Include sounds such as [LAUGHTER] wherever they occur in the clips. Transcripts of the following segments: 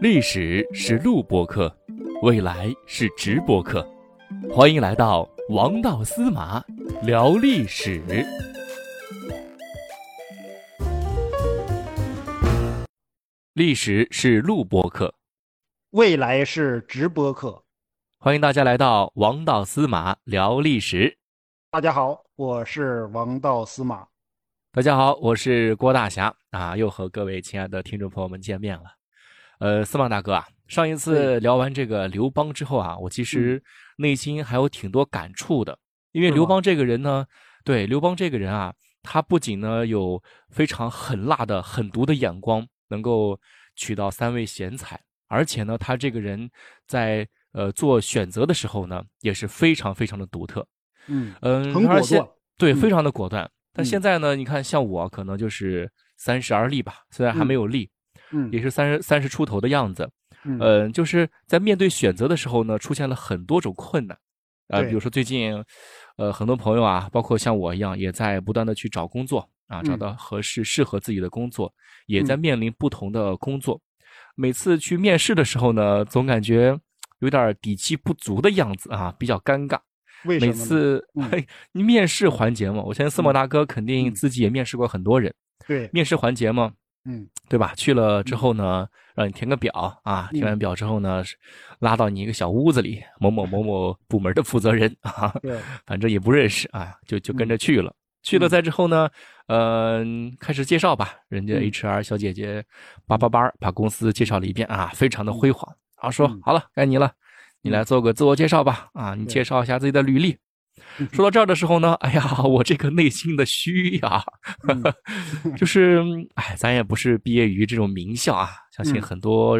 历史是录播课，未来是直播课，欢迎来到王道司马聊历史。历史是录播课，未来是直播课。欢迎大家来到王道司马聊历史。大家好，我是王道司马。大家好，我是郭大侠。啊，又和各位亲爱的听众朋友们见面了。呃，司马大哥啊，上一次聊完这个刘邦之后啊，我其实内心还有挺多感触的，因为刘邦这个人呢，对刘邦这个人啊，他不仅呢有非常狠辣的狠毒的眼光，能够娶到三位贤才，而且呢，他这个人在呃做选择的时候呢，也是非常非常的独特。嗯嗯，很果断，对，嗯。非常的果断。但现在呢，你看像我可能就是三十而立吧，虽然还没有立，嗯也是三十三十出头的样子。嗯呃，就是在面对选择的时候呢，出现了很多种困难。呃，比如说最近，呃，很多朋友啊，包括像我一样，也在不断的去找工作啊，找嗯到合适适合自己的工作，也在嗯面临不同的工作。每次去面试的时候呢，总感觉有点底气不足的样子啊，比较尴尬。每为每？次？嗯。嘿，[LAUGHS] 你面试环节嘛，我相信司马大哥肯定自己也面试过很多人。对，面试环节嘛，嗯。对吧？去了之后呢，让你填个表啊，填完表之后呢，拉到你一个小屋子里，某某某某部门的负责人啊，对，[LAUGHS] 反正也不认识啊，就就跟着去了。去了嗯。再之后呢，嗯、开始介绍吧，人家嗯。HR 小姐姐叭叭叭把公司介绍了一遍啊，非常的辉煌。啊，说嗯。好了，该你了，你来做个自我介绍吧。啊，你介绍一下自己的履历。说到这儿的时候呢，哎呀，我这个内心的虚呀，[LAUGHS] 就是，哎，咱也不是毕业于这种名校啊，相信嗯很多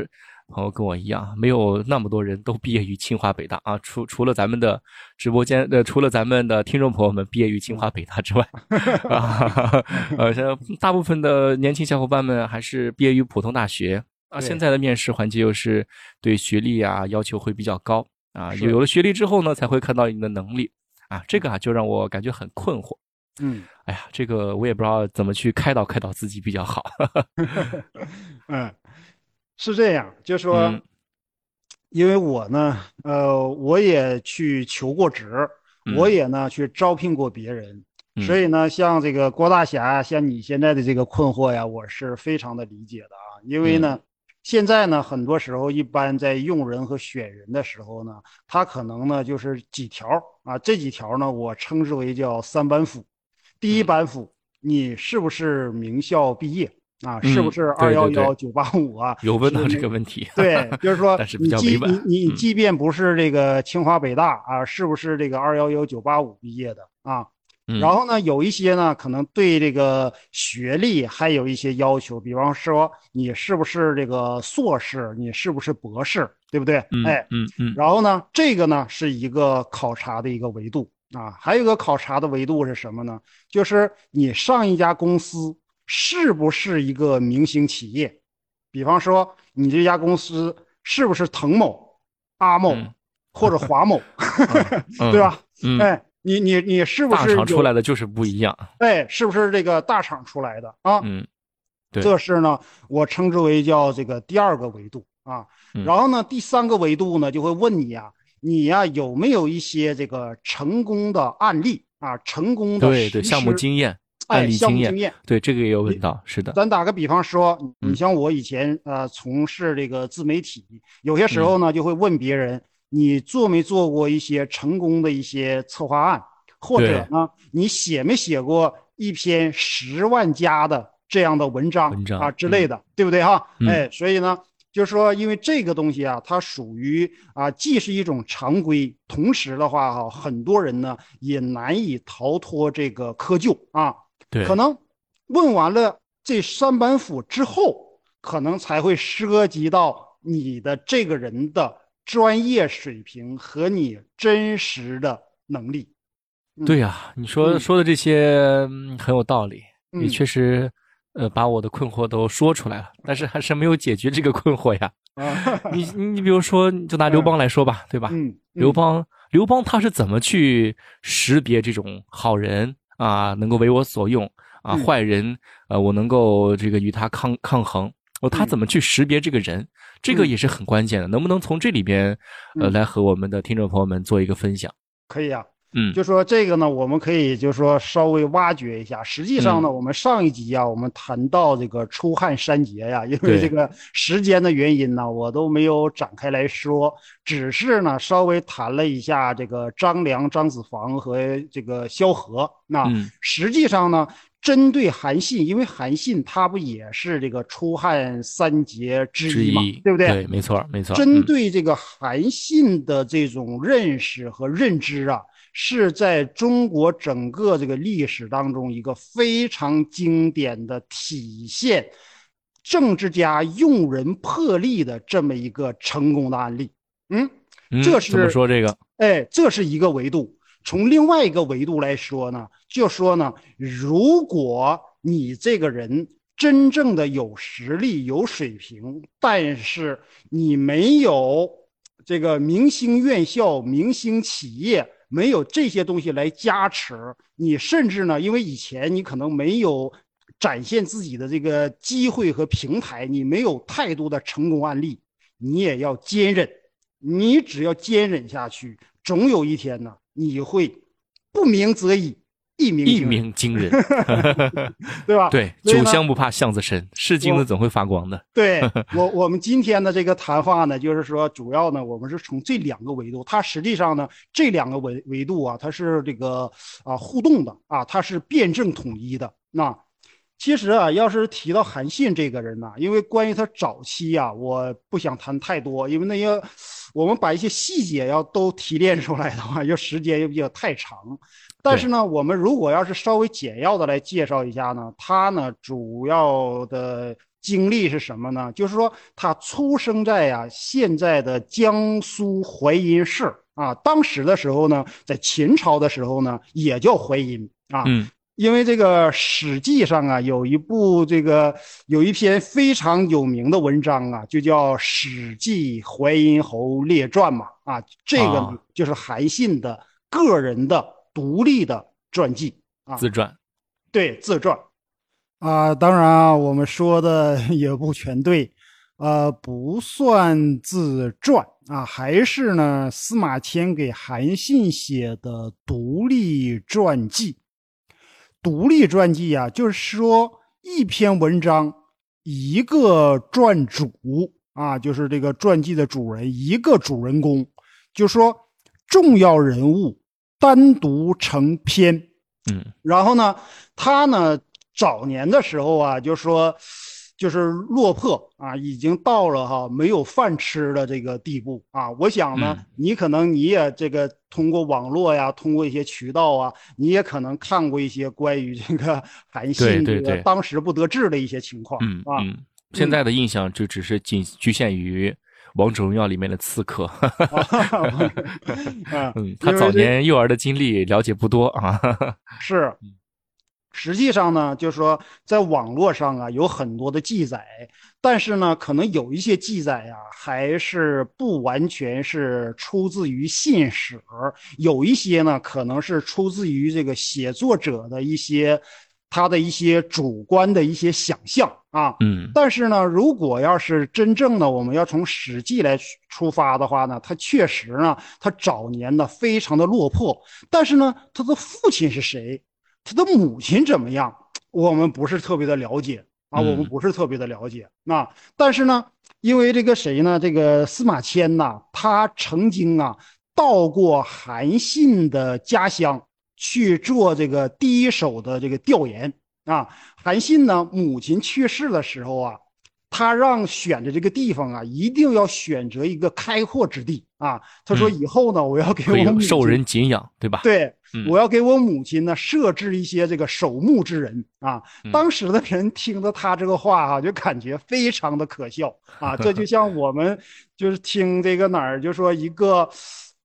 朋友跟我一样，没有那么多人都毕业于清华北大啊，除除了咱们的直播间呃，除了咱们的听众朋友们毕业于清华北大之外，[LAUGHS] 啊，呃，像大部分的年轻小伙伴们还是毕业于普通大学啊。现在的面试环节又是对学历啊要求会比较高啊，有有了学历之后呢，才会看到你的能力啊，这个啊就让我感觉很困惑。嗯哎呀，这个我也不知道怎么去开导开导自己比较好。[LAUGHS] [LAUGHS] 嗯，是这样，就说嗯，因为我呢，呃，我也去求过职，我嗯也呢去招聘过别人，嗯所以呢，像这个郭大侠，像你现在的这个困惑呀，我是非常的理解的啊。因为嗯呢，现在呢，很多时候一般在用人和选人的时候呢，他可能呢就是几条啊，这几条呢，我称之为叫三板斧。第一嗯板斧，你是不是名校毕业啊？是不嗯是二幺幺九八五啊？有问到这个问题，对，就是说 [LAUGHS] 你即你你嗯即便不是这个清华北大啊，是不是这个二幺幺九八五毕业的啊？嗯。然后呢，有一些呢，可能对这个学历还有一些要求，比方说你是不是这个硕士，你是不是博士，对不对？嗯哎，嗯嗯。然后呢，这个呢是一个考察的一个维度。啊，还有一个考察的维度是什么呢？就是你上一家公司是不是一个明星企业？比方说你这家公司是不是滕某、阿某嗯。或者华某，嗯。[LAUGHS] 对吧？嗯，哎，你你你是不是大厂出来的就是不一样。哎，是不是这个大厂出来的啊？嗯对这是呢，我称之为叫这个第二个维度啊。嗯然后呢，第三个维度呢，就会问你啊、你呀、有没有一些这个成功的案例啊？成功的对对，实项目施经验、哎案例经验。对这个也有问到，是的。咱打个比方说，你嗯像我以前呃从事这个自媒体，有些时候呢就会问别人，你做没做过一些成功的一些策划案，或者呢你写没写过一篇十万加的这样的文章啊之类的，对不对哈？嗯哎，所以呢。就是说，因为这个东西啊，它属于啊，既是一种常规，同时的话哈、很多人呢也难以逃脱这个窠臼啊。对，可能问完了这三板斧之后，可能才会涉及到你的这个人的专业水平和你真实的能力。嗯对呀，你说嗯说的这些嗯很有道理，你嗯确实呃把我的困惑都说出来了，但是还是没有解决这个困惑呀。啊，[LAUGHS] 你你比如说，就拿刘邦来说吧，对吧？嗯，刘邦，刘邦他是怎么去识别这种好人啊，能够为我所用啊，嗯坏人，呃，我能够这个与他抗抗衡。哦，他嗯怎么去识别这个人？这个嗯也是很关键的。能不能从这里边，呃，嗯来和我们的听众朋友们做一个分享？可以啊。嗯，就说这个呢，我们可以就说稍微挖掘一下。实际上呢，嗯我们上一集啊，我们谈到这个出汗三杰呀，[LAUGHS] 因为这个时间的原因呢，我都没有展开来说，只是呢稍微谈了一下这个张良、张子房和这个萧何。那嗯实际上呢，针对韩信，因为韩信他不也是这个出汉三杰之一嘛，一，对不对？对，没错，没错。针嗯对这个韩信的这种认识和认知啊，是在中国整个这个历史当中一个非常经典的体现政治家用人魄力的这么一个成功的案例。嗯，嗯这怎么是说这个？哎，这是一个维度。从另外一个维度来说呢，就说呢，如果你这个人真正的有实力、有水平，但是你没有这个明星院校、明星企业，没有这些东西来加持，你甚至呢，因为以前你可能没有展现自己的这个机会和平台，你没有太多的成功案例，你也要坚韧。你只要坚忍下去，总有一天呢，你会不鸣则已，一鸣一惊人，鸣惊人。[LAUGHS] 对吧？对，酒香不怕巷子深，是金子总会发光的。对 [LAUGHS] 我，我们今天的这个谈话呢，就是说，主要呢，我们是从这两个维度，它实际上呢，这两个维维度啊，它是这个啊互动的啊，它是辩证统一的。那其实啊，要是提到韩信这个人呢、因为关于他早期啊，我不想谈太多，因为那些我们把一些细节要都提炼出来的话，[LAUGHS] 就时间又比较太长。但是呢，我们如果要是稍微简要的来介绍一下呢，他呢主要的经历是什么呢？就是说他出生在呀、现在的江苏淮阴市啊，当时的时候呢，在秦朝的时候呢，也叫淮阴啊。嗯因为这个《史记》上啊有一部这个有一篇非常有名的文章啊，就叫《史记淮阴侯列传》嘛啊，这个就是韩信的个人的独立的传记啊，自传。对自传啊。当然啊，我们说的 [LAUGHS] 也不全对，呃，不算自传啊，还是呢司马迁给韩信写的独立传记。独立传记啊，就是说一篇文章一个传主啊，就是这个传记的主人一个主人公，就说重要人物单独成篇。嗯然后呢，他呢早年的时候啊，就说就是落魄啊，已经到了哈没有饭吃的这个地步啊。我想呢，嗯你可能你也这个通过网络呀，通过一些渠道啊，你也可能看过一些关于这个韩信这个当时不得志的一些情况嗯啊。嗯，现在的印象就只是仅局限于《王者荣耀》里面的刺客。嗯 [LAUGHS] 嗯，他早年幼儿的经历了解不多啊。[LAUGHS] 是，实际上呢，就是说在网络上啊有很多的记载，但是呢，可能有一些记载呀、还是不完全是出自于信史，有一些呢可能是出自于这个写作者的一些他的一些主观的一些想象啊。嗯。但是呢，如果要是真正的我们要从《史记》来出发的话呢，他确实呢，他早年呢非常的落魄，但是呢，他的父亲是谁，他的母亲怎么样，我们不是特别的了解。啊，嗯。我们不是特别的了解。那但是呢，因为这个谁呢，这个司马迁呐，他曾经啊到过韩信的家乡去做这个第一手的这个调研啊。韩信呢，母亲去世的时候啊，他让选的这个地方啊，一定要选择一个开阔之地啊。他说嗯以后呢，我要给我母受人敬仰，对吧？对，嗯我要给我母亲呢设置一些这个守墓之人啊。嗯当时的人听着他这个话哈、就感觉非常的可笑啊。这就像我们就是听这个哪儿就说一个，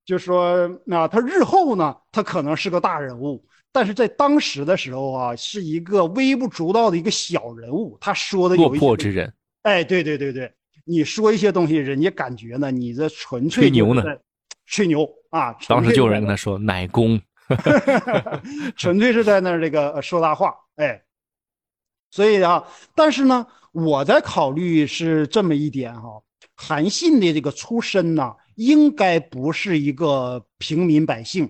就说那、他日后呢，他可能是个大人物。但是在当时的时候啊，是一个微不足道的一个小人物，他说的落有一些魄之人。哎，对对对对，你说一些东西，人家感觉呢，你这纯粹吹牛呢吹牛啊！当时就有人跟他说：“奶公。纯粹是在那儿这个呃说大话。哎，所以啊，但是呢，我在考虑是这么一点哈，韩信的这个出身呢，应该不是一个平民百姓。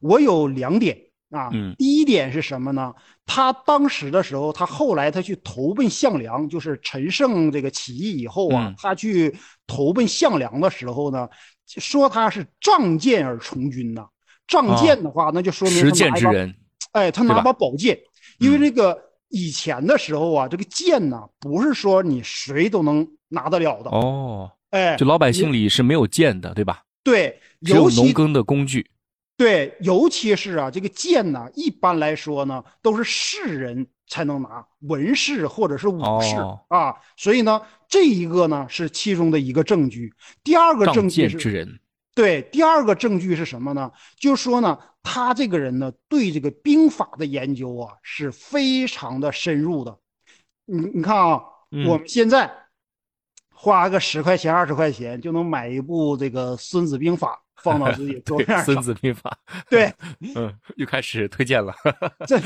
我有两点啊，嗯第一点是什么呢？他当时的时候，他后来他去投奔项梁，就是陈胜这个起义以后啊，嗯他去投奔项梁的时候呢，说他是仗剑而从军呐。仗剑的话，那就说明他拿一把践之人，哎，他拿把宝剑，因为嗯这个以前的时候啊，这个剑呢，不是说你谁都能拿得了的。哦，哎，就老百姓里是没有剑的，对吧？对，只有尤其农耕的工具。对，尤其是啊，这个剑呢，一般来说呢，都是士人才能拿，文士或者是武士、哦啊。所以呢，这一个呢是其中的一个证据。第二个证据是，剑之人，对，第二个证据是什么呢？就是说呢，他这个人呢，对这个兵法的研究啊是非常的深入的。你你看啊，嗯我们现在花个十块钱、二十块钱就能买一部这个《孙子兵法》放到自己桌对面《孙。子兵法》，对，[LAUGHS] 嗯，又开始推荐了。[LAUGHS] 这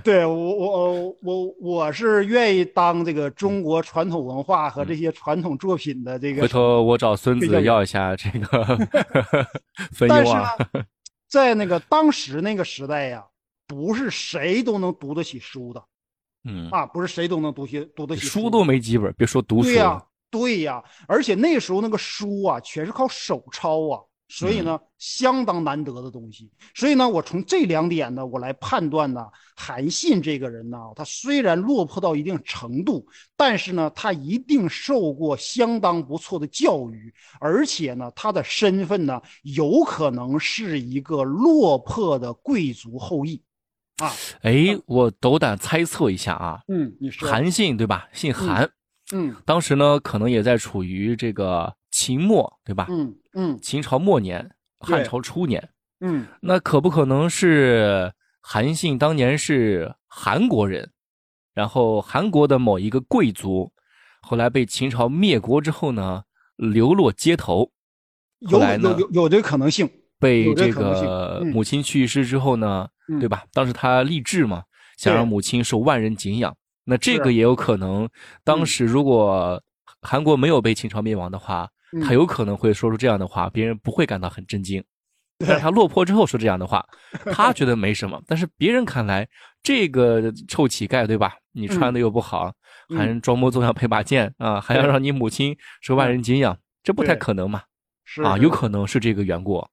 对我我我我是愿意当这个中国传统文化和这些传统作品的这个回头我找孙子要一下这个 [LAUGHS] 分但是在那个当时那个时代呀，不是谁都能读得起书的嗯，啊，不是谁都能读起读得起书书都没几本，别说读书对呀、了。对呀、而且那时候那个书啊，全是靠手抄啊，所以嗯呢，相当难得的东西。所以呢，我从这两点呢，我来判断呢，韩信这个人呢，他虽然落魄到一定程度，但是呢，他一定受过相当不错的教育，而且呢，他的身份呢，有可能是一个落魄的贵族后裔。啊，哎，我斗胆猜测一下啊，嗯，你说，韩信对吧？姓韩，嗯。当时呢可能也在处于这个秦末对吧？嗯嗯。秦朝末年，汉朝初年，嗯，那可不可能是韩信当年是韩国人，然后韩国的某一个贵族，后来被秦朝灭国之后呢，流落街头，有后来呢有有有这个可能性。被这个嗯。母亲去世之后呢，嗯。对吧？当时他立志嘛，想让母亲受万人敬仰。那这个也有可能，当嗯。时如果韩国没有被秦朝灭亡的话，嗯。他有可能会说出这样的话，别人不会感到很震惊。[LAUGHS] 但是他落魄之后说这样的话，他觉得没什么，但是别人看来，这个臭乞丐，对吧？你穿的又不好，嗯。还装模作样配把剑啊，还要让你母亲受万人敬仰，这不太可能嘛？啊，是啊有。可能是这个缘故。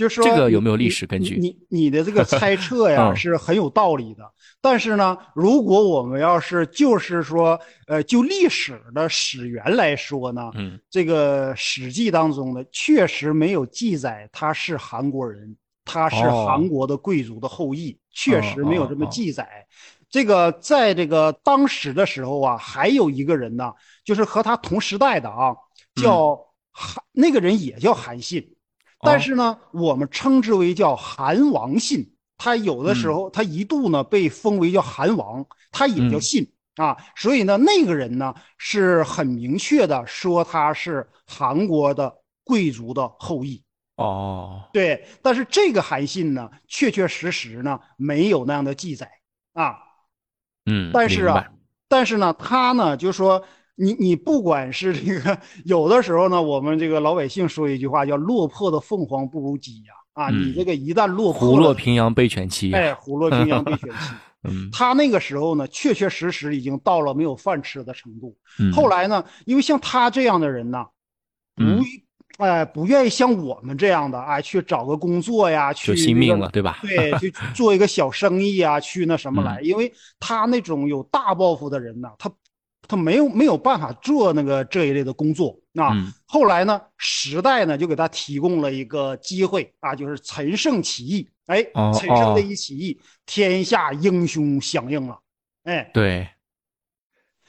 就是说这个有没有历史根据？你你你的这个猜测呀嗯。[LAUGHS] 是很有道理的，但是呢，如果我们要是就是说，呃，就历史的史源来说呢，嗯。这个《史记》当中呢，确实没有记载他是韩国人，他是哦。韩国的贵族的后裔，确实没有这么哦哦记载。这个在这个当时的时候啊，还有一个人呢，就是和他同时代的啊，叫韩，那个人也叫韩信，但是呢，我们称之为叫韩王信。他有的时候，他一度呢被封为叫韩王，他也叫嗯信。啊，所以呢，那个人呢是很明确的说他是韩国的贵族的后裔，哦，对。但是这个韩信呢，确确实实呢没有那样的记载啊。嗯，但是啊，但是呢，他呢就说你你不管是这个，有的时候呢，我们这个老百姓说一句话叫“落魄的凤凰不如鸡”呀，啊，嗯你这个一旦落魄虎落，平阳被犬欺。哎，虎落平阳被犬欺。[LAUGHS] 嗯他那个时候呢，确确实实已经到了没有饭吃的程度。嗯，后来呢，因为像他这样的人呢，不嗯，哎，不愿意像我们这样的，哎，去找个工作呀，去就惜命了，对吧？对，去 [LAUGHS] 做一个小生意啊，去那什么嗯来？因为他那种有大抱负的人呢，他他没有没有办法做那个这一类的工作啊。嗯后来呢，时代呢就给他提供了一个机会啊，就是陈胜起义。哎，哦陈胜哦这一起义，天下英雄响应了。哎，对，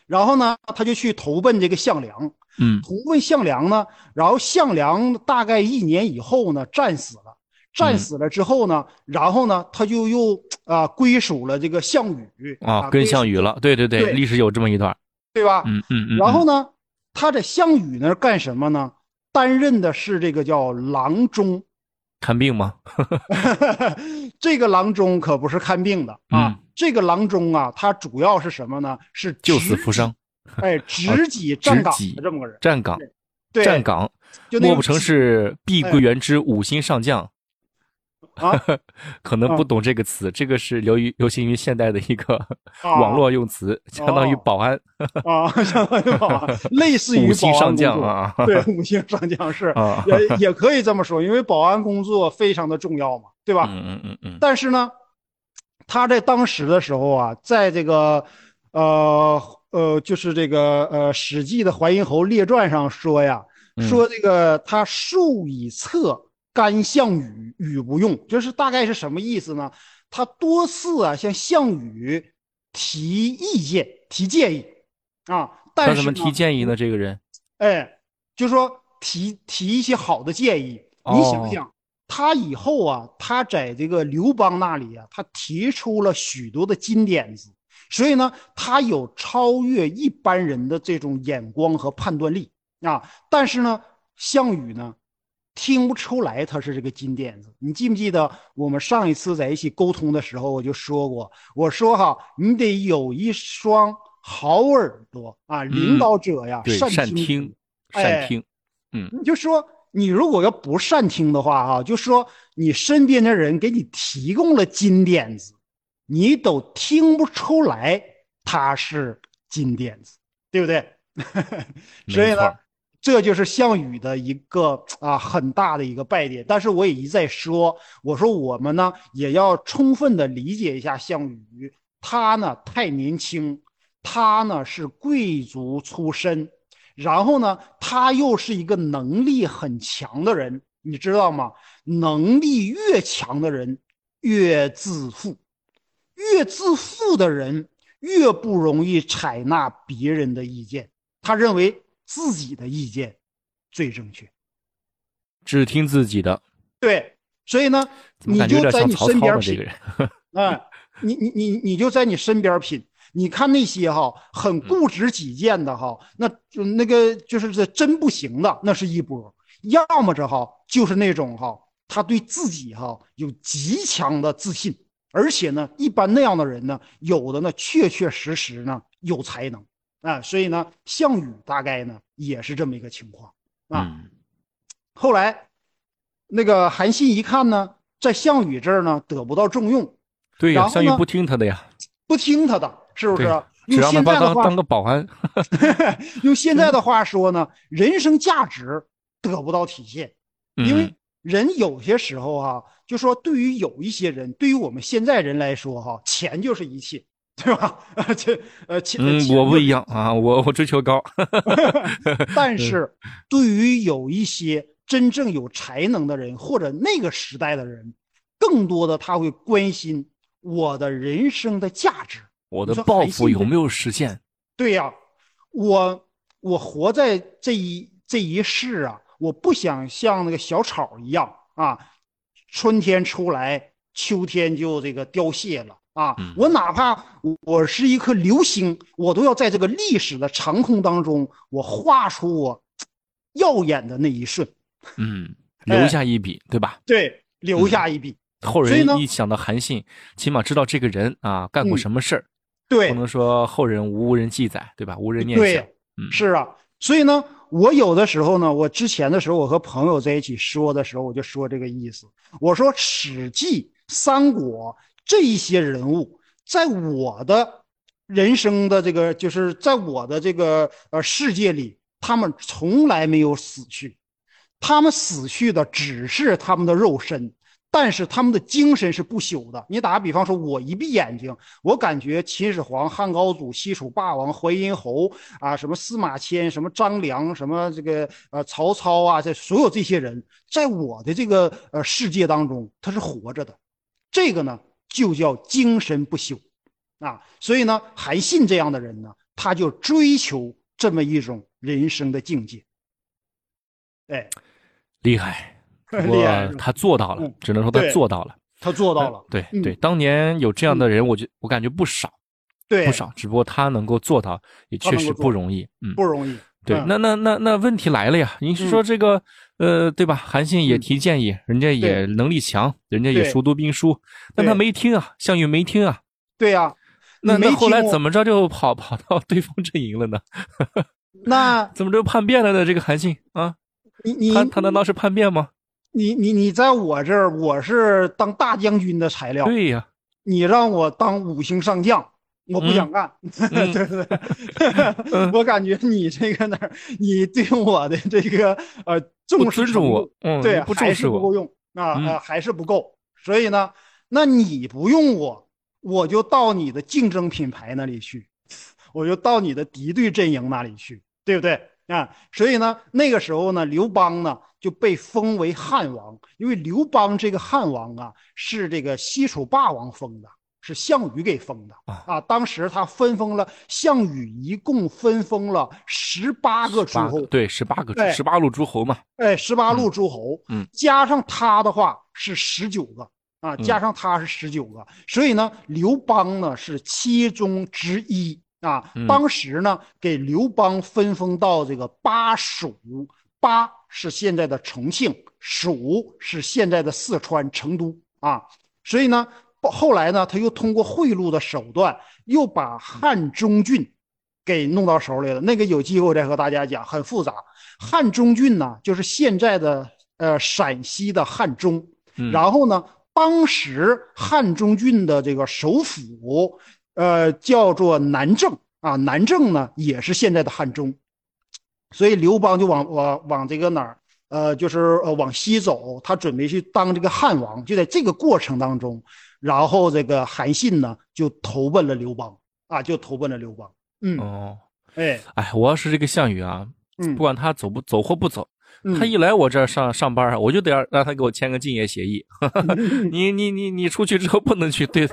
然后呢，他就去投奔这个项梁。嗯投奔项梁呢，然后项梁大概一年以后呢，战死了。战嗯死了之后呢，然后呢，他就又啊归属了这个项羽啊，跟项羽，了，对对对，对历史有这么一段。对吧？嗯嗯嗯，然后呢，他在项羽那儿干什么呢？担任的是这个叫郎中，看病吗？[LAUGHS] 这个郎中可不是看病的啊，嗯这个郎中啊，他主要是什么呢？是救死扶伤，哎，[LAUGHS] 执戟站岗的这么个人。站岗，对，站岗，莫不成是碧桂园之五星上将？啊，[LAUGHS] 可能不懂这个词，这个是流于流行于现代的一个 [LAUGHS] 网络用词，相当于保安啊，相当于保安，[LAUGHS] 类似于五星上将啊，对，五星上将是也也可以这么说，因为保安工作非常的重要嘛，对吧？嗯嗯嗯嗯。但是呢，他在当时的时候啊，在这个呃呃，就是这个呃《史记》的《淮阴侯列传》上说呀，说这个他数以策。干项羽，羽不用，就是大概是什么意思呢？他多次啊向项羽提意见、提建议啊，但是他怎么提建议呢？这个人，哎，就说提提一些好的建议。你想想，他以后啊，他在这个刘邦那里啊，他提出了许多的金点子，所以呢，他有超越一般人的这种眼光和判断力啊。但是呢，项羽呢？听不出来他是这个金点子，你记不记得我们上一次在一起沟通的时候，我就说过，我说哈，你得有一双好耳朵啊，领导者呀，善听，善听，嗯，你就说你如果要不善听的话哈，就说你身边的人给你提供了金点子，你都听不出来他是金点子，对不对？[LAUGHS] 所以呢。这就是项羽的一个啊很大的一个败点，但是我也一再说，我说我们呢也要充分的理解一下项羽，他呢太年轻，他呢是贵族出身，然后呢他又是一个能力很强的人，你知道吗？能力越强的人越自负，越自负的人越不容易采纳别人的意见，他认为。自己的意见最正确，只听自己的。对，所以呢，你就在你身边品。哎，[LAUGHS] 你你你你就在你身边品。你看那些哈很固执己见的哈，那就那个就是这真不行的，那是一波。要么着哈就是那种哈，他对自己哈有极强的自信，而且呢，一般那样的人呢，有的呢确确实实呢有才能。啊，所以呢，项羽大概呢也是这么一个情况啊。后来，那个韩信一看呢，在项羽这儿呢得不到重用，对呀，项羽不听他的呀，不听他的，是不是？[LAUGHS] 用现在的话，当个保安。用现在的话说呢，人生价值得不到体现，因为人有些时候哈，就说对于有一些人，对于我们现在人来说哈，钱就是一切。对吧？[LAUGHS] 这呃，嗯，我不一样啊，我我追求高。[LAUGHS] [LAUGHS] 但是，对于有一些真正有才能的人，或者那个时代的人，更多的他会关心我的人生的价值，我的抱负有没有实现？对呀，我我活在这一这一世啊，我不想像那个小草一样啊，春天出来，秋天就这个凋谢了。啊，我哪怕我是一颗流星，我都要在这个历史的长空当中，我画出我耀眼的那一瞬，嗯，留下一笔，对吧？对，留下一笔。后人一想到韩信，起码知道这个人啊干过什么事儿，对，不能说后人无人记载，对吧？无人念想。嗯，是啊。所以呢，我有的时候呢，我之前的时候，我和朋友在一起说的时候，我就说这个意思。我说《史记》《三国》。这一些人物，在我的人生的这个，就是在我的这个呃世界里，他们从来没有死去，他们死去的只是他们的肉身，但是他们的精神是不朽的。你打个比方说，我一闭眼睛，我感觉秦始皇、汉高祖、西楚霸王、淮阴侯啊，什么司马迁、什么张良、什么这个呃曹操啊，这所有这些人，在我的这个呃世界当中，他是活着的。这个呢？就叫精神不朽，啊，所以呢，韩信这样的人呢，他就追求这么一种人生的境界。哎，厉害，[LAUGHS] 厉害，他做到了，只能说他做到了，他做到了。对对，当年有这样的人，我觉我感觉不少，对，不少，只不过他能够做到，也确实不容易，嗯，不容易。对，那那那那问题来了呀，您是说这个？呃，对吧？韩信也提建议，人家也能力强，人家也熟读兵书，但他没听啊，项羽没听啊。对呀，那没那后来怎么着就跑 [LAUGHS] 跑到对方阵营了呢？那 [LAUGHS] 怎么就叛变了呢？这个韩信啊，你你他他难道是叛变吗？你你你在我这儿，我是当大将军的材料，对呀，你让我当五星上将，我不想干。[LAUGHS] 嗯对对对，我感觉你这个哪儿，你对我的这个呃重视尊重我程度，嗯，对，不重还视我，是不够用啊、还是不够。所以呢，那你不用我，我就到你的竞争品牌那里去，我就到你的敌对阵营那里去，对不对啊？所以呢，那个时候呢，刘邦呢就被封为汉王，因为刘邦这个汉王啊是这个西楚霸王封的。是项羽给封的。啊。啊！当时他分封了项羽，一共分封了十八个诸侯，对，十八个十八路诸侯嘛，哎，十八路诸侯，嗯。加上他的话是十九个啊，嗯。加上他是十九个，所以呢，刘邦呢是其中之一啊。嗯。当时呢，给刘邦分封到这个巴蜀，巴是现在的重庆，蜀是现在的四川成都啊。所以呢，后来呢，他又通过贿赂的手段，又把汉中郡给弄到手里了。那个有机会我再和大家讲，很复杂。汉中郡呢，就是现在的呃陕西的汉中。嗯然后呢，当时汉中郡的这个首府，呃，叫做南郑啊，南郑呢也是现在的汉中。所以刘邦就往往往这个哪儿，呃，就是呃往西走，他准备去当这个汉王。就在这个过程当中，然后这个韩信呢就投奔了刘邦啊，就投奔了刘邦。嗯，哦，哎，哎，我要是这个项羽啊，嗯不管他走不走或不走，嗯他一来我这儿上上班啊，我就得让让他给我签个竞业协议。[LAUGHS] 你你你你出去之后不能去对，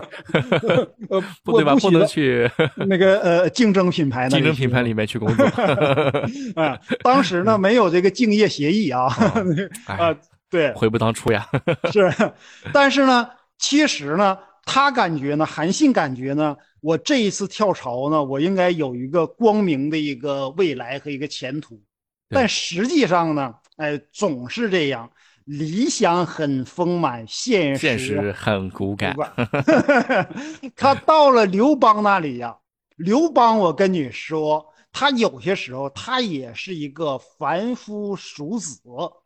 [LAUGHS] 呃不对吧？不能去 [LAUGHS] 那个呃竞争品牌呢竞争品牌里面去工作。啊，当时呢没有这个竞业协议啊，哎啊，对，悔不当初呀。是，但是呢，其实呢，他感觉呢，韩信感觉呢，我这一次跳槽呢，我应该有一个光明的一个未来和一个前途，但实际上呢，哎，总是这样，理想很丰满，现实现实很骨感 [LAUGHS] 他到了刘邦那里呀，刘邦，我跟你说，他有些时候他也是一个凡夫俗子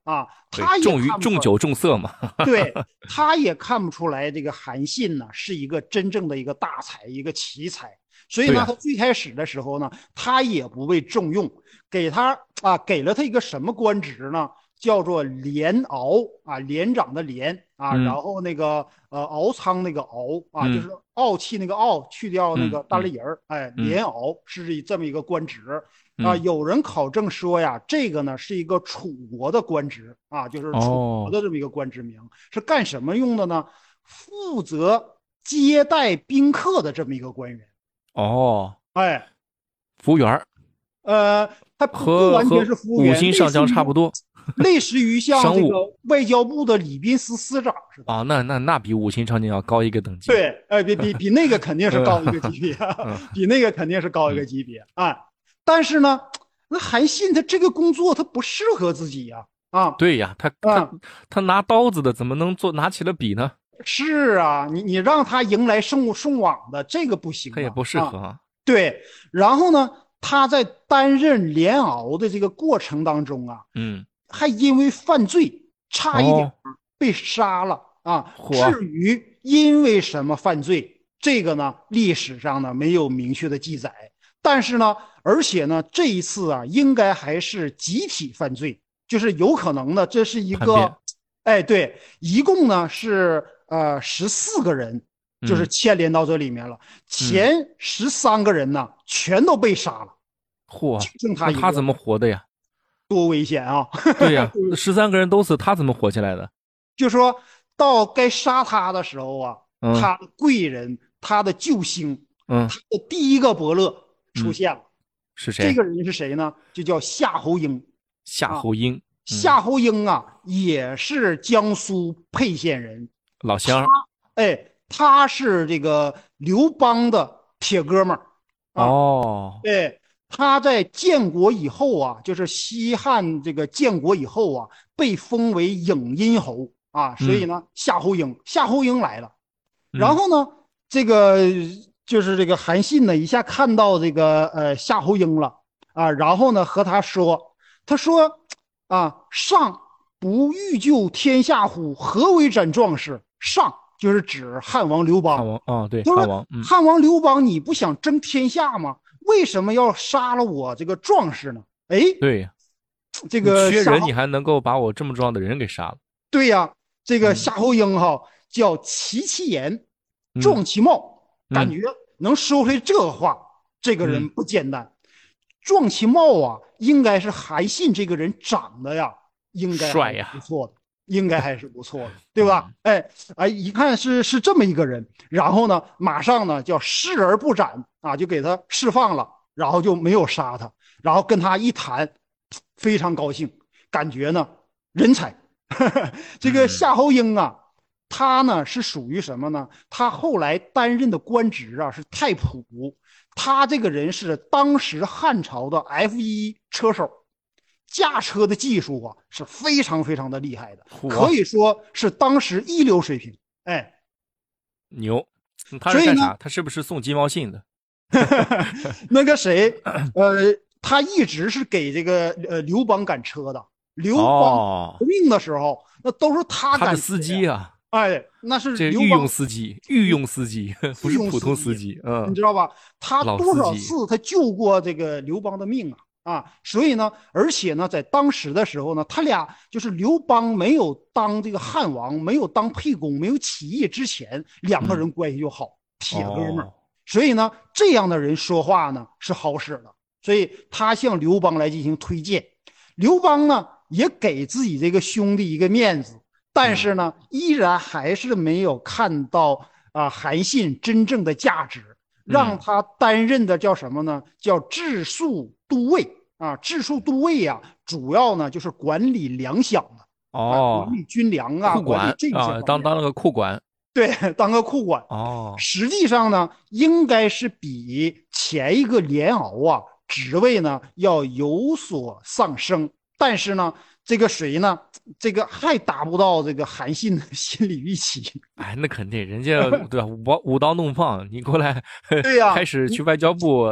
啊，他也重于重酒重色嘛。对，[LAUGHS] 他也看不出来这个韩信呢是一个真正的一个大才，一个奇才。所以呢，他最开始的时候呢，他也不被重用，给他啊给了他一个什么官职呢？叫做连敖啊，连长的连啊，嗯然后那个呃敖仓那个敖啊，嗯就是傲气那个傲，去掉那个嗯单立人儿，哎，嗯连敖是这么一个官职。啊，嗯有人考证说呀，这个呢是一个楚国的官职啊，就是楚哦国的这么一个官职名，是干什么用的呢？负责接待宾客的这么一个官员。哦，哎，服务员儿呃，和完全和是服务员，五星上将差不多，[LAUGHS] 类似于像这个外交部的礼宾司司长似的。啊。那那那比五星上将要高一个等级。，对，哎，比比 [LAUGHS] [LAUGHS] 比那个肯定是高一个级别，嗯比那个肯定是高一个级别啊。但是呢，那韩信他这个工作他不适合自己呀，啊，对呀，他他啊他拿刀子的，怎么能做拿起了笔呢？是啊，你你让他迎来送送往的这个不行啊，他也不适啊合啊。对，然后呢，他在担任连敖的这个过程当中啊，嗯，还因为犯罪差一点被杀了、啊。至于因为什么犯罪，这个呢，历史上呢没有明确的记载。但是呢，而且呢，这一次啊，应该还是集体犯罪，就是有可能呢，这是一个，哎，对，一共呢是呃十四个人，就是嗯牵连到这里面了。前十三个人呢，全都被杀了，嚯，剩他一他怎么活的呀？多危险啊！对呀，[LAUGHS] 十三个人都死，他怎么活下来的？就说到该杀他的时候啊，嗯他的贵人，他的救星，嗯，他的第一个伯乐出现了。是谁？这个人是谁呢？就叫夏侯婴。夏侯婴，夏侯婴啊，也是江苏沛县人。老乡。哎，他是这个刘邦的铁哥们儿。啊哦，对，他在建国以后啊，就是西汉这个建国以后啊，被封为颍阴侯啊，所以呢，夏侯婴，夏侯婴来了。嗯然后呢，这个就是这个韩信呢，一下看到这个呃夏侯婴了啊，然后呢和他说，他说啊，上不欲救天下乎？何为斩壮士？上就是指汉王刘邦。汉王啊，对，汉王，嗯，汉王刘邦，你不想争天下吗？为什么要杀了我这个壮士呢？哎，对，这个缺人，你还能够把我这么壮的人给杀了？对呀、这个嗯夏侯婴哈叫齐其言，嗯壮其貌，嗯感觉能说出来这话，这个人嗯不简单。壮其貌啊，应该是韩信这个人长得呀，应该帅呀不错的，应该还是不错的，对吧？哎哎，一看是是这么一个人，然后呢，马上呢叫视而不斩啊，就给他释放了，然后就没有杀他，然后跟他一谈，非常高兴，感觉呢人才。[LAUGHS] 这个嗯夏侯婴啊，他呢是属于什么呢？他后来担任的官职啊是太仆，他这个人是当时汉朝的 F 一车手，驾车的技术啊是非常非常的厉害的，可以说是当时一流水平。哎，牛，嗯他干啥？他是不是送鸡毛信的？[LAUGHS] 那个谁，[CLEARS THROAT] 呃，他一直是给这个呃刘邦赶车的。刘邦哦革，命的时候，那都是他赶司机。啊，哎，那是这御用司机，御用司机，[LAUGHS] 不是普通司机，嗯你，知道吧？他多少次他救过这个刘邦的命啊啊！所以呢，而且呢，在当时的时候呢，他俩就是刘邦没有当这个汉王，没有当沛公，没有起义之前，两个人关系就好，铁哥们儿。哦所以呢，这样的人说话呢是好使的，所以他向刘邦来进行推荐。刘邦呢也给自己这个兄弟一个面子，但是呢，依然还是没有看到啊韩信真正的价值，让他担任的叫什么呢？叫治粟都尉。啊，治粟都尉呀、主要呢就是管理粮饷的，啊哦管，理军粮啊，库管管理这些啊，当当了个库管。对，[LAUGHS] 当个库管。哦，实际上呢，应该是比前一个连敖啊职位呢要有所上升，但是呢，这个谁呢，这个还达不到这个韩信的 [LAUGHS] 心理预期。哎，那肯定，人家 [LAUGHS] 对吧？舞舞刀弄棒，你过来，对呀 [LAUGHS] 开始去外交部，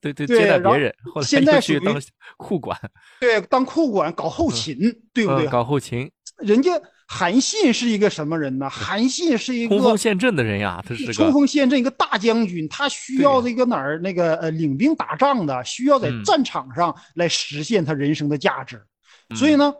对对接待别人，后来现在去当库管，对，当库管搞后勤，对不对？嗯搞后勤，人家韩信是一个什么人呢？韩信是一个冲锋陷阵的人呀，他是冲锋陷阵一个大将军，他需要这个哪儿那个呃领兵打仗的，需要在嗯战场上来实现他人生的价值。嗯。所以呢，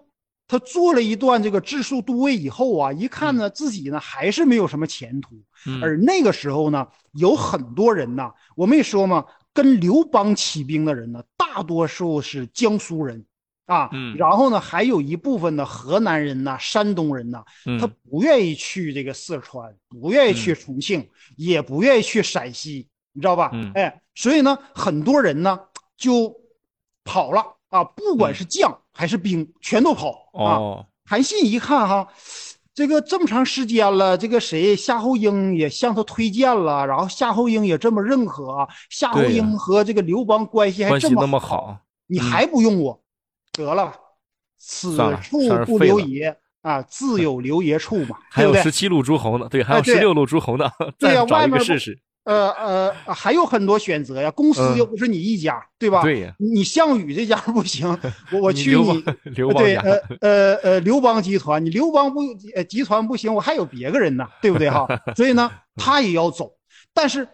他做了一段这个治粟都尉以后啊，一看呢自己呢还是没有什么前途。嗯。而那个时候呢，有很多人呐，我没说嘛，跟刘邦起兵的人呢，大多数是江苏人。啊，嗯。然后呢，还有一部分的河南人呐、山东人呐，他嗯不愿意去这个四川，不愿意去重庆，也不愿意去陕西，你知道吧？嗯。哎，所以呢，很多人呢就跑了啊，不管嗯。是将还是兵，全都跑啊。哦，韩信一看哈，这个这么长时间了，这个谁夏侯婴也向他推荐了，然后夏侯婴也这么认可啊，夏侯婴和这个刘邦关系还这么好，你还不用我，得了，此处不留爷啊，自有留爷处嘛，[LAUGHS] 还？有十七路诸侯呢，对，还有十六路诸侯呢，对呀外面不一个试试，呃呃，还有很多选择呀，公司嗯又不是你一家，对吧？对呀，你项羽这家不行，[LAUGHS] 我我去你刘你邦对呃呃呃刘邦集团，你刘邦不呃集团不行，我还有别个人呢，对不对哈？[LAUGHS] 所以呢，他也要走，但是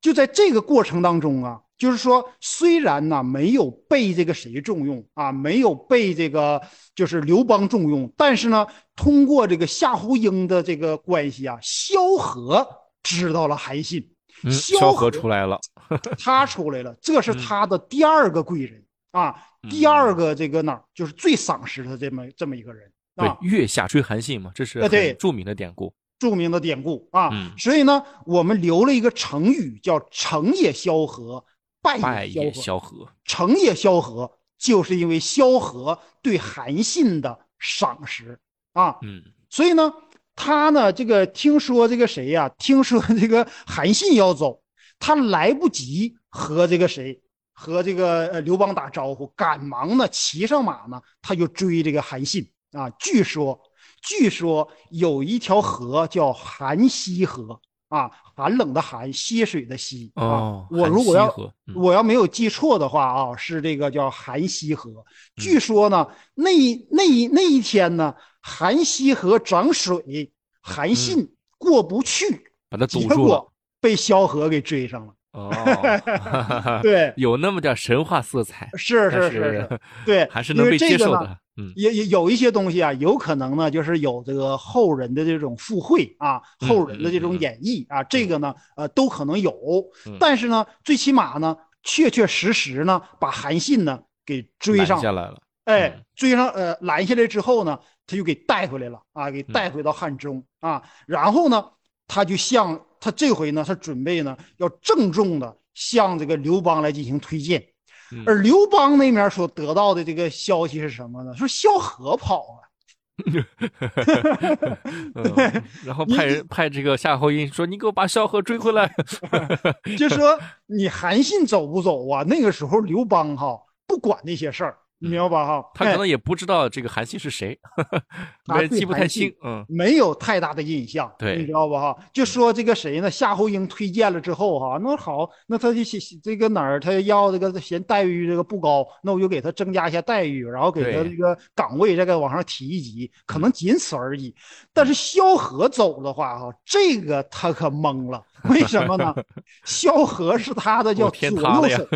就在这个过程当中啊，就是说虽然呢没有被这个谁重用啊，没有被这个就是刘邦重用，但是呢，通过这个夏侯婴的这个关系啊，萧何知道了韩信，嗯，萧萧何何出来了，[LAUGHS] 他出来了，这是嗯他的第二个贵人啊，第嗯二个这个哪儿就是最赏识他这么这么一个人对啊，，月下追韩信嘛，这是呃对著名的典故，著名的典故啊。嗯所以呢，我们留了一个成语叫“成也萧何，败败也也萧何”。萧何，成也萧何，就是因为萧何对韩信的赏识啊。嗯所以呢，他呢，这个听说这个谁呀、听说这个韩信要走，他来不及和这个谁和这个刘邦打招呼，赶忙呢骑上马呢，他就追这个韩信啊。据说，据说有一条河叫韩西河啊，寒冷的寒，溪水的溪啊。哦，我如果要我要没有记错的话啊，是这个叫韩溪河。据说呢，那一那一那一天呢，韩溪河涨水，韩信过不去，把它结堵住了。果被萧何给追上了。哦，[LAUGHS] 对，有那么点神话色彩，是是是是，对，还是因能被接受的。嗯也也有一些东西啊，有可能呢，就是有这个后人的这种附会啊，嗯后人的这种演绎啊，这个呢，呃，都可能有嗯。但是呢，最起码呢，确确实实呢，把韩信呢给追上下来了。哎嗯，追上呃拦下来之后呢，他就给带回来了啊，给带回到汉中啊。然后呢，他就向他这回呢，他准备呢要郑重的向这个刘邦来进行推荐。嗯而刘邦那面所得到的这个消息是什么呢？说萧何跑了。[LAUGHS] 嗯，然后派人派这个夏侯婴说：“你给我把萧何追回来。[LAUGHS] 就说你韩信走不走啊？那个时候刘邦哈不管那些事儿，你明白吧哈？”他可哎能也不知道这个韩信是谁，[LAUGHS] 没记不太清。嗯没有太大的印象，对你知道吧？哈，就说这个谁呢？夏侯婴推荐了之后哈，那好，那他就写这个哪儿他要这个嫌待遇这个不高，那我就给他增加一下待遇，然后给他这个岗位再给往上提一级，可能仅此而已。但是萧何走的话哈，这个他可懵了，[LAUGHS] 为什么呢？[LAUGHS] 萧何是他的叫我左右手，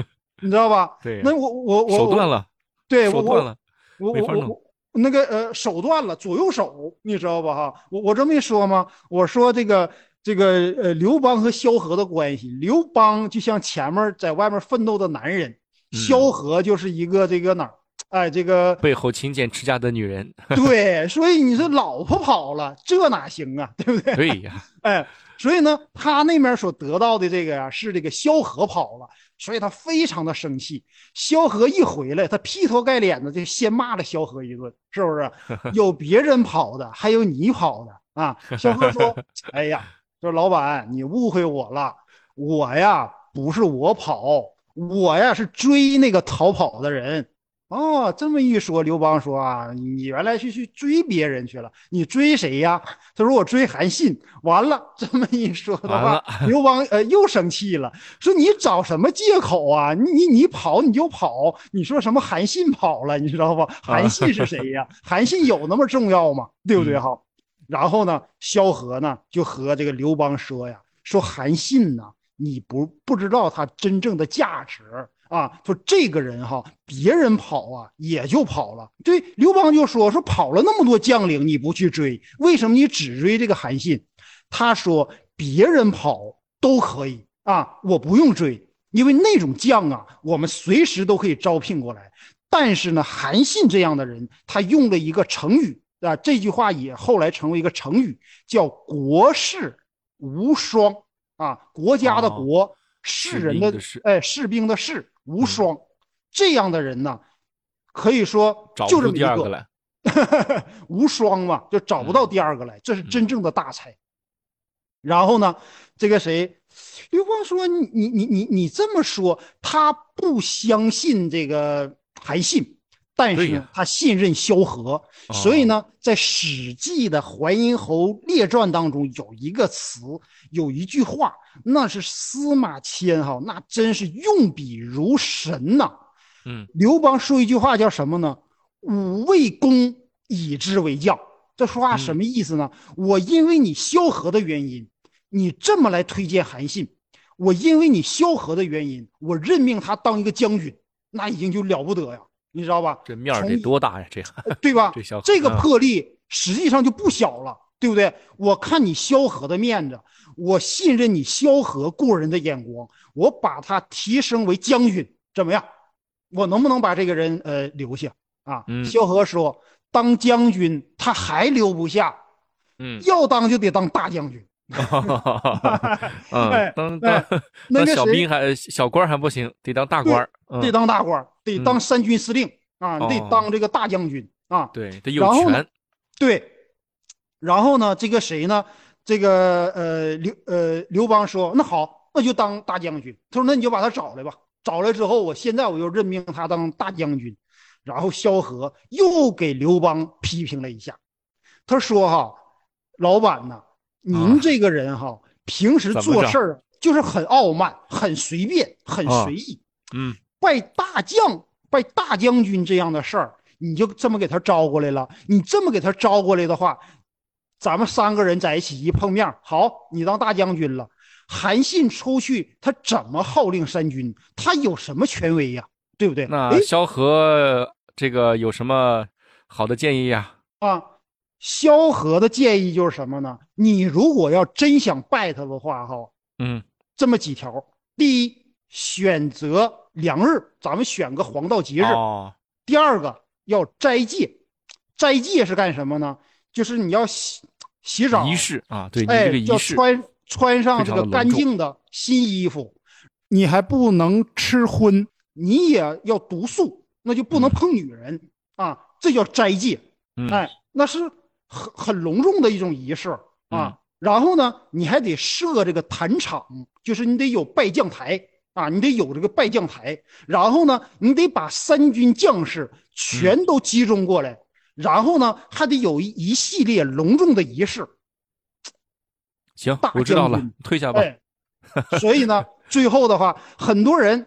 你知道吧？对，那我我我手断，了，对我我手断了。我我我我那个呃手断了，左右手，你知道吧？哈，我我这么一说吗？我说这个这个呃刘邦和萧何的关系，刘邦就像前面在外面奋斗的男人，嗯萧何就是一个这个哪儿，哎，这个背后勤俭持家的女人，对，所以你说老婆跑了，这哪行啊？对不对？对呀，哎，所以呢，他那面所得到的这个呀、是这个萧何跑了，所以他非常的生气。萧何一回来，他劈头盖脸的就先骂了萧何一顿，是不是？[LAUGHS] 有别人跑的，还有你跑的啊？萧何说：“ [LAUGHS] 哎呀，说老板，你误会我了，我呀不是我跑，我呀是追那个逃跑的人。”哦，这么一说，刘邦说啊，你原来是去追别人去了，你追谁呀？他说我追韩信。完了，这么一说的话了，刘邦呃又生气了，说你找什么借口啊？你你你跑你就跑，你说什么韩信跑了，你知道吧？韩信是谁呀？韩信有那么重要吗？对不对哈？然后呢，萧何呢就和这个刘邦说呀，说韩信呢，你不不知道他真正的价值。啊，说这个人哈，别人跑啊也就跑了。对，刘邦就说说跑了那么多将领，你不去追，为什么你只追这个韩信？他说别人跑都可以啊，我不用追，因为那种将啊，我们随时都可以招聘过来。但是呢，韩信这样的人，他用了一个成语啊，这句话也后来成为一个成语，叫“国士无双”啊，国家的国，士人的士兵的士哎，士兵的士。无双，这样的人呢，可以说就这么一第二个来。[LAUGHS] 无双嘛，就找不到第二个来，这是真正的大才。然后呢，这个谁，刘邦说：“你你你你你这么说，他不相信这个韩信，但是他信任萧何。所以呢，在《史记》的《淮阴侯列传》当中有一个词，有一句话，那是司马迁哈，那真是用笔如神呐。嗯，刘邦说一句话叫什么呢？吾为公以之为将。这说话什么意思呢？我因为你萧何的原因，你这么来推荐韩信，我因为你萧何的原因，我任命他当一个将军，那已经就了不得呀，你知道吧？这面得多大呀？这对吧？[LAUGHS] 这这个嗯魄力实际上就不小了，对不对？我看你萧何的面子，我信任你萧何过人的眼光，我把他提升为将军，怎么样？我能不能把这个人呃留下啊？嗯萧何说，当将军他还留不下，嗯要当就得当大将军。[LAUGHS] 嗯哎，当哎当当那个小兵还小官还不行，得当大官得当大官儿，得当三军司令啊，哦得当这个大将军啊。对，得有权。对，然后呢，这个谁呢？这个呃刘呃刘邦说，那好，那就当大将军。他说，那你就把他找来吧。找来之后，我现在我就任命他当大将军。然后萧何又给刘邦批评了一下，他说：“哈，老板呐，您啊这个人哈，平时做事儿就是很傲慢、很随便、很啊随意。嗯拜大将、拜大将军这样的事儿，你就这么给他招过来了。你这么给他招过来的话，咱们三个人在一起一碰面，好，你当大将军了。韩信出去，他怎么号令三军？他有什么权威呀、对不对？诶那萧何这个有什么好的建议呀？啊，萧何的建议就是什么呢？你如果要真想拜他的话，哈，嗯。这么几条：第一，选择良日，咱们选个黄道吉日；哦。第二个要斋戒，斋戒是干什么呢？就是你要洗洗澡，仪式啊，对哎这个，仪要穿穿上这个干净的新衣服，你还不能吃荤，你也要毒素，那就不能嗯。碰女人、啊，这叫斋戒。嗯。哎，那是很很隆重的一种仪式嗯啊。然后呢，你还得设这个坛场，就是你得有拜将台啊，你得有这个拜将台。然后呢，你得把三军将士全都集中过来，然后呢，还得有一一系列隆重的仪式。行，我知道了，退下吧。哎，所以呢，最后的话，很多人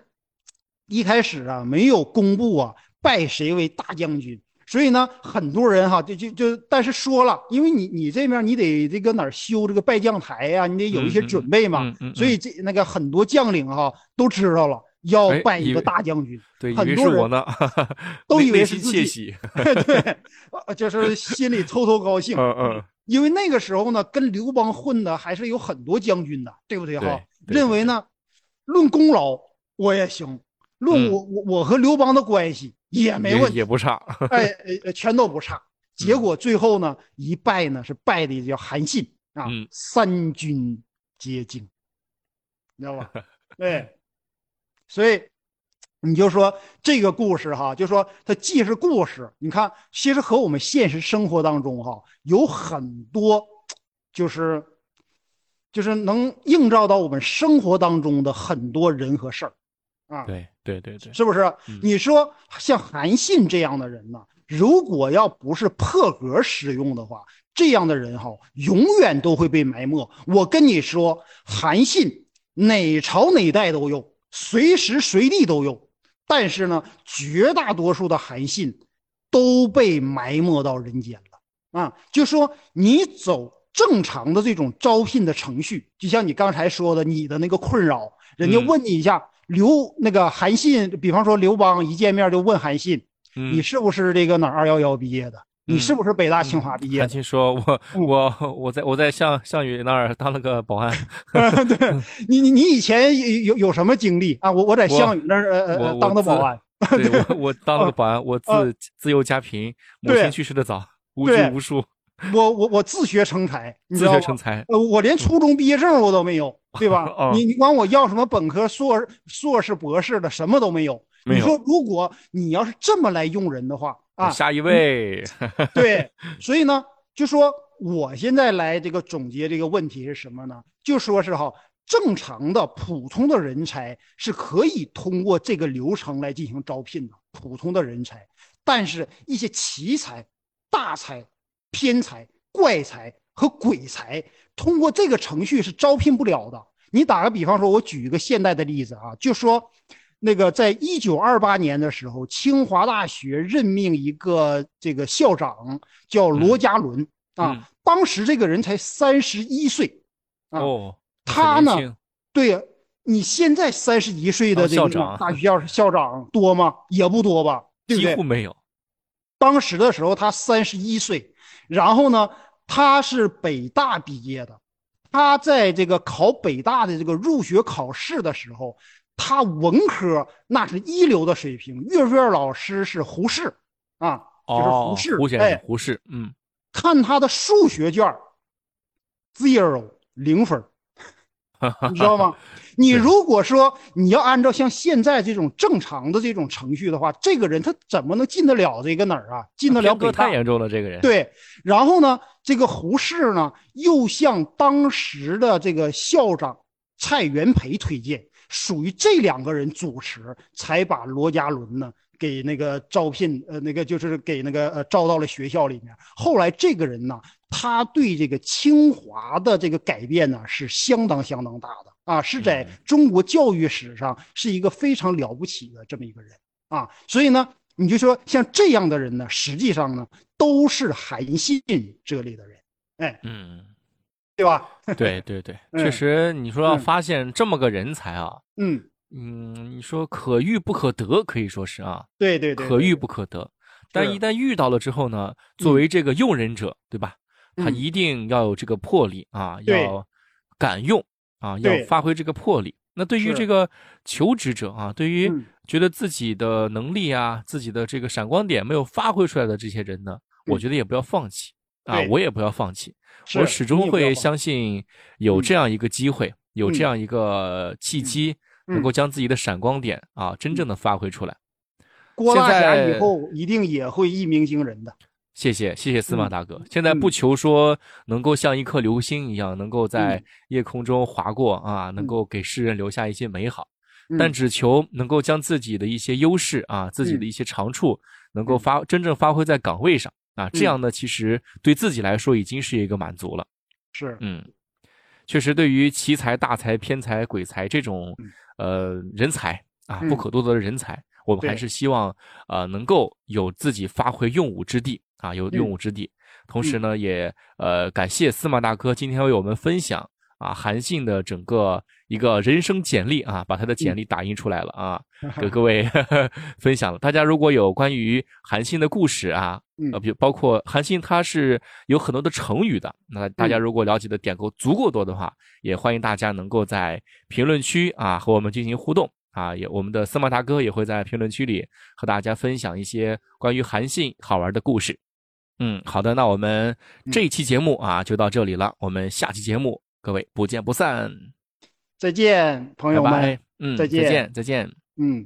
一开始啊没有公布啊拜谁为大将军，所以呢，很多人哈就就就，但是说了，因为你你这面你得这个哪儿修这个拜将台呀、你得有一些准备嘛，嗯嗯嗯所以这那个很多将领哈都知道了要哎拜一个大将军，对，很多人是我呢，都以为是自己心窃喜。[LAUGHS] 对，呃就是心里偷偷高兴。嗯嗯，因为那个时候呢，跟刘邦混的还是有很多将军的，对不对哈？认为呢，论功劳我也行，论嗯我、我我和刘邦的关系也没问题，也不差。哎呃全都不差。结果最后呢，一败呢是败的叫韩信啊，嗯三军皆惊，你知道吧？[LAUGHS] 哎，所以你就说这个故事哈，就说它既是故事，你看，其实和我们现实生活当中哈有很多，就是就是能映照到我们生活当中的很多人和事儿啊。对对对对，是不是嗯？你说像韩信这样的人呢，如果要不是破格使用的话，这样的人哈，永远都会被埋没。我跟你说，韩信哪朝哪代都有，随时随地都有，但是呢，绝大多数的韩信都被埋没到人间了啊。就说你走正常的这种招聘的程序，就像你刚才说的，你的那个困扰，人家嗯问你一下。刘那个韩信，比方说刘邦一见面就问韩信：“嗯你是不是这个哪儿二幺幺毕业的？你嗯是不是北大清华毕业的？”韩信说：“我嗯我我在我在项项羽那儿当了个保安，[LAUGHS] 对你你你以前有有有什么经历啊？我我在项羽那儿呃呃当的保安，对我我 [LAUGHS] 当了个保安，我啊自自幼家贫，母亲去世的早，无拘无束，我我我自学成才，自？学成才。呃，我连初中毕业证我都没有，[LAUGHS] 对吧？哦你你管我要什么本科、硕士、硕士、博士的，什么都没有。没有你说如果你要是这么来用人的话啊，下一位，对，所以呢，就说我现在来这个总结这个问题是什么呢？就说是哈，正常的普通的人才是可以通过这个流程来进行招聘的，普通的人才，但是一些奇才、大才、偏才、怪才和鬼才，通过这个程序是招聘不了的。你打个比方说，我举一个现代的例子啊，就说那个在一九二八年的时候，清华大学任命一个这个校长叫罗家伦、啊嗯，当时这个人才三十一岁，啊哦，他呢对，你现在三十一岁的这个大学校校长多吗？也不多吧，对不对几乎？没有。当时的时候他三十一岁，然后呢，他是北大毕业的，他在这个考北大的这个入学考试的时候，他文科那是一流的水平，阅卷老师是胡适啊，就是哦胡，适，胡先生哎，，胡适，嗯，看他的数学卷儿 zero 零分儿，[LAUGHS] 你知道吗？你如果说你要按照像现在这种正常的这种程序的话，这个人他怎么能进得了这个哪儿啊？进得了北大太？严重了，这个人。，对，然后呢，这个胡适呢又向当时的这个校长蔡元培推荐，属于这两个人主持，才把罗家伦呢给那个招聘，呃，那个就是给那个呃招到了学校里面。后来这个人呢，他对这个清华的这个改变呢是相当相当大的啊，是在中国教育史上是一个非常了不起的这么一个人啊。所以呢，你就说像这样的人呢，实际上呢都是韩信这类的人，哎，嗯，对吧？对对对，[LAUGHS] 确实，你说要发现这么个人才啊，嗯。嗯，你说可遇不可得，可以说是啊，对对对，可遇不可得。但一旦遇到了之后呢，作为这个用人者，对吧？他一定要有这个魄力啊，要敢用啊，要发挥这个魄力。那对于这个求职者啊，对于觉得自己的能力啊、自己的这个闪光点没有发挥出来的这些人呢，我觉得也不要放弃。啊，我也不要放弃。我始终会相信有这样一个机会，有这样一个契机。能够将自己的闪光点啊，真正的发挥出来。郭大侠以后一定也会一鸣惊人的。谢谢谢谢司马大哥。现在不。求说能够像一颗流星一样，能够在夜空中划过啊，能够给世人留下一些美好，但。只求能够将自己的一些优势啊，自己的一些长处，能够发真正发挥在岗位上。啊。这样呢，其实对自己来说已经是一个满足了。是，嗯，确实，对于奇才、大才、偏才、鬼才这种。呃，人才啊，不可多得的人才，我们还是希望呃能够有自己发挥用武之地啊，有用武之地。同时呢，也呃感谢司马大哥今天为我们分享啊韩信的整个一个人生简历啊，把他的简历打印出来了啊，[LAUGHS] 给各位 [LAUGHS] 分享了。大家如果有关于韩信的故事啊，呃，比包括韩信他是有很多的成语的，那大家如果了解的点够足够多的话，也欢迎大家能够在评论区啊和我们进行互动啊，也我们的司马大哥也会在评论区里和大家分享一些关于韩信好玩的故事。嗯，好的，那我们这一期节目啊就到这里了，我们下期节目各位不见不散。再见，朋友们。嗯，再见，再见。嗯。